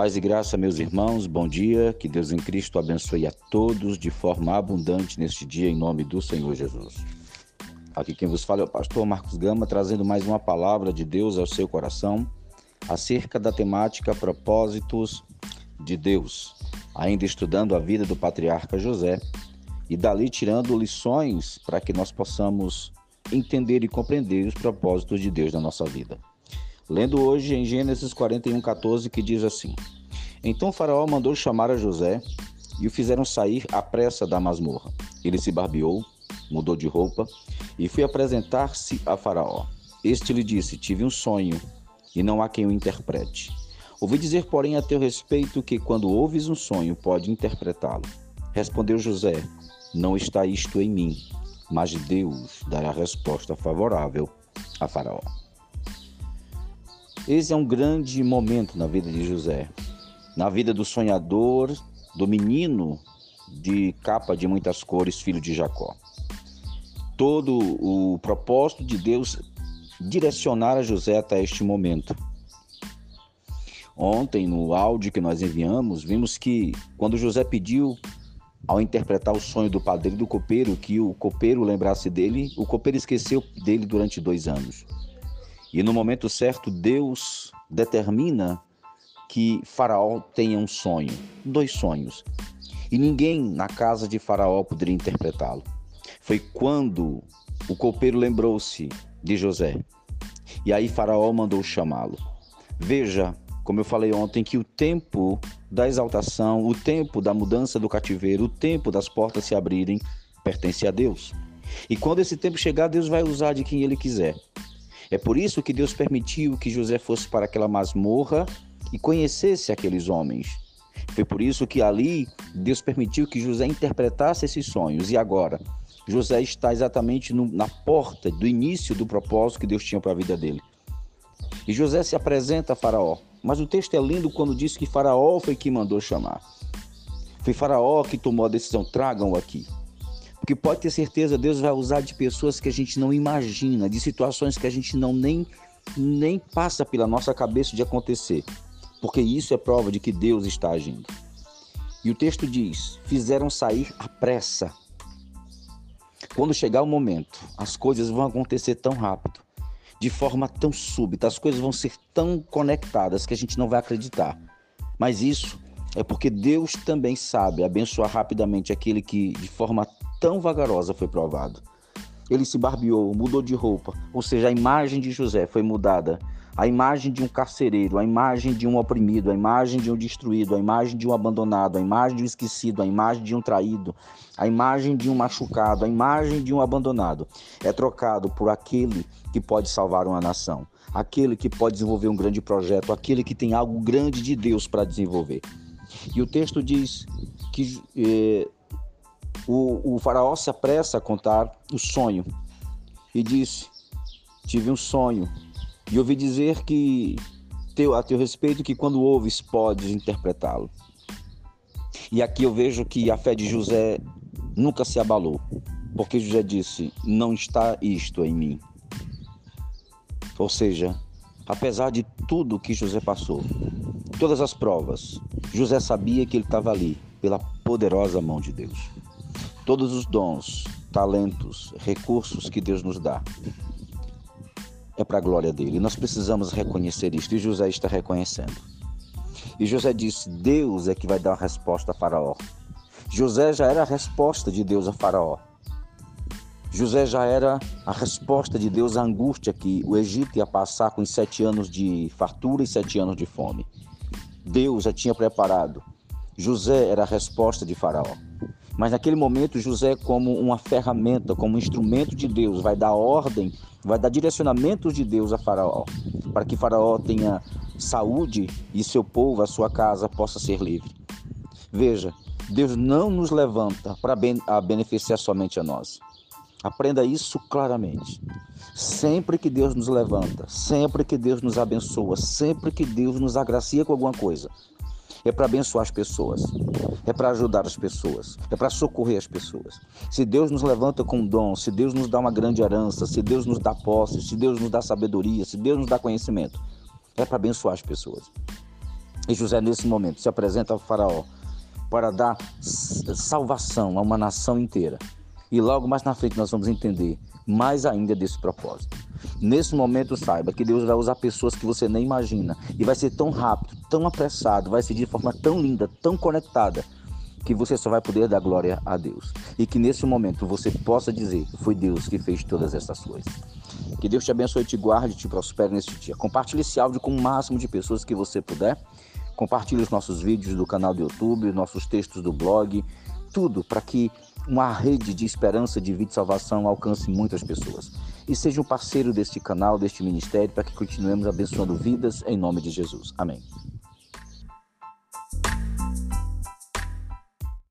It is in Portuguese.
Paz e graça, meus irmãos, bom dia. Que Deus em Cristo abençoe a todos de forma abundante neste dia, em nome do Senhor Jesus. Aqui quem vos fala é o pastor Marcos Gama, trazendo mais uma palavra de Deus ao seu coração acerca da temática Propósitos de Deus, ainda estudando a vida do patriarca José e dali tirando lições para que nós possamos entender e compreender os propósitos de Deus na nossa vida. Lendo hoje em Gênesis 41, 14, que diz assim: Então Faraó mandou chamar a José e o fizeram sair à pressa da masmorra. Ele se barbeou, mudou de roupa e foi apresentar-se a Faraó. Este lhe disse: Tive um sonho e não há quem o interprete. Ouvi dizer, porém, a teu respeito que quando ouves um sonho, pode interpretá-lo. Respondeu José: Não está isto em mim, mas Deus dará resposta favorável a Faraó. Esse é um grande momento na vida de José, na vida do sonhador, do menino de capa de muitas cores, filho de Jacó. Todo o propósito de Deus direcionar a José até este momento. Ontem, no áudio que nós enviamos, vimos que quando José pediu, ao interpretar o sonho do padre do copeiro, que o copeiro lembrasse dele, o copeiro esqueceu dele durante dois anos. E no momento certo, Deus determina que Faraó tenha um sonho, dois sonhos. E ninguém na casa de Faraó poderia interpretá-lo. Foi quando o copeiro lembrou-se de José. E aí Faraó mandou chamá-lo. Veja, como eu falei ontem, que o tempo da exaltação, o tempo da mudança do cativeiro, o tempo das portas se abrirem, pertence a Deus. E quando esse tempo chegar, Deus vai usar de quem ele quiser. É por isso que Deus permitiu que José fosse para aquela masmorra e conhecesse aqueles homens. Foi por isso que ali Deus permitiu que José interpretasse esses sonhos. E agora, José está exatamente no, na porta do início do propósito que Deus tinha para a vida dele. E José se apresenta a Faraó. Mas o texto é lindo quando diz que Faraó foi quem mandou chamar. Foi Faraó que tomou a decisão: tragam-o aqui. Porque pode ter certeza, Deus vai usar de pessoas que a gente não imagina, de situações que a gente não nem, nem passa pela nossa cabeça de acontecer. Porque isso é prova de que Deus está agindo. E o texto diz: fizeram sair à pressa. Quando chegar o momento, as coisas vão acontecer tão rápido, de forma tão súbita, as coisas vão ser tão conectadas que a gente não vai acreditar. Mas isso é porque Deus também sabe abençoar rapidamente aquele que de forma tão vagarosa foi provado. Ele se barbeou, mudou de roupa, ou seja, a imagem de José foi mudada. A imagem de um carcereiro, a imagem de um oprimido, a imagem de um destruído, a imagem de um abandonado, a imagem de um esquecido, a imagem de um traído, a imagem de um machucado, a imagem de um abandonado é trocado por aquele que pode salvar uma nação, aquele que pode desenvolver um grande projeto, aquele que tem algo grande de Deus para desenvolver. E o texto diz que eh, o, o faraó se apressa a contar o sonho e disse: Tive um sonho e ouvi dizer que teu, a teu respeito que quando ouves podes interpretá-lo. E aqui eu vejo que a fé de José nunca se abalou, porque José disse: Não está isto em mim. Ou seja, apesar de tudo que José passou, todas as provas, José sabia que ele estava ali pela poderosa mão de Deus todos os dons, talentos, recursos que Deus nos dá é para a glória dele. Nós precisamos reconhecer isto. E José está reconhecendo. E José disse: Deus é que vai dar a resposta a Faraó. José já era a resposta de Deus a Faraó. José já era a resposta de Deus à angústia que o Egito ia passar com sete anos de fartura e sete anos de fome. Deus já tinha preparado. José era a resposta de Faraó. Mas naquele momento, José, como uma ferramenta, como um instrumento de Deus, vai dar ordem, vai dar direcionamentos de Deus a Faraó, para que Faraó tenha saúde e seu povo, a sua casa, possa ser livre. Veja, Deus não nos levanta para beneficiar somente a nós. Aprenda isso claramente. Sempre que Deus nos levanta, sempre que Deus nos abençoa, sempre que Deus nos agracia com alguma coisa, é para abençoar as pessoas, é para ajudar as pessoas, é para socorrer as pessoas. Se Deus nos levanta com um dom, se Deus nos dá uma grande herança, se Deus nos dá posse, se Deus nos dá sabedoria, se Deus nos dá conhecimento, é para abençoar as pessoas. E José, nesse momento, se apresenta ao Faraó para dar salvação a uma nação inteira. E logo mais na frente nós vamos entender mais ainda desse propósito. Nesse momento, saiba que Deus vai usar pessoas que você nem imagina. E vai ser tão rápido, tão apressado, vai ser de forma tão linda, tão conectada, que você só vai poder dar glória a Deus. E que nesse momento você possa dizer: Foi Deus que fez todas essas coisas. Que Deus te abençoe, te guarde, te prospere neste dia. Compartilhe esse áudio com o máximo de pessoas que você puder. Compartilhe os nossos vídeos do canal do YouTube, nossos textos do blog, tudo para que uma rede de esperança, de vida e salvação alcance muitas pessoas. E seja um parceiro deste canal, deste ministério, para que continuemos abençoando vidas em nome de Jesus. Amém.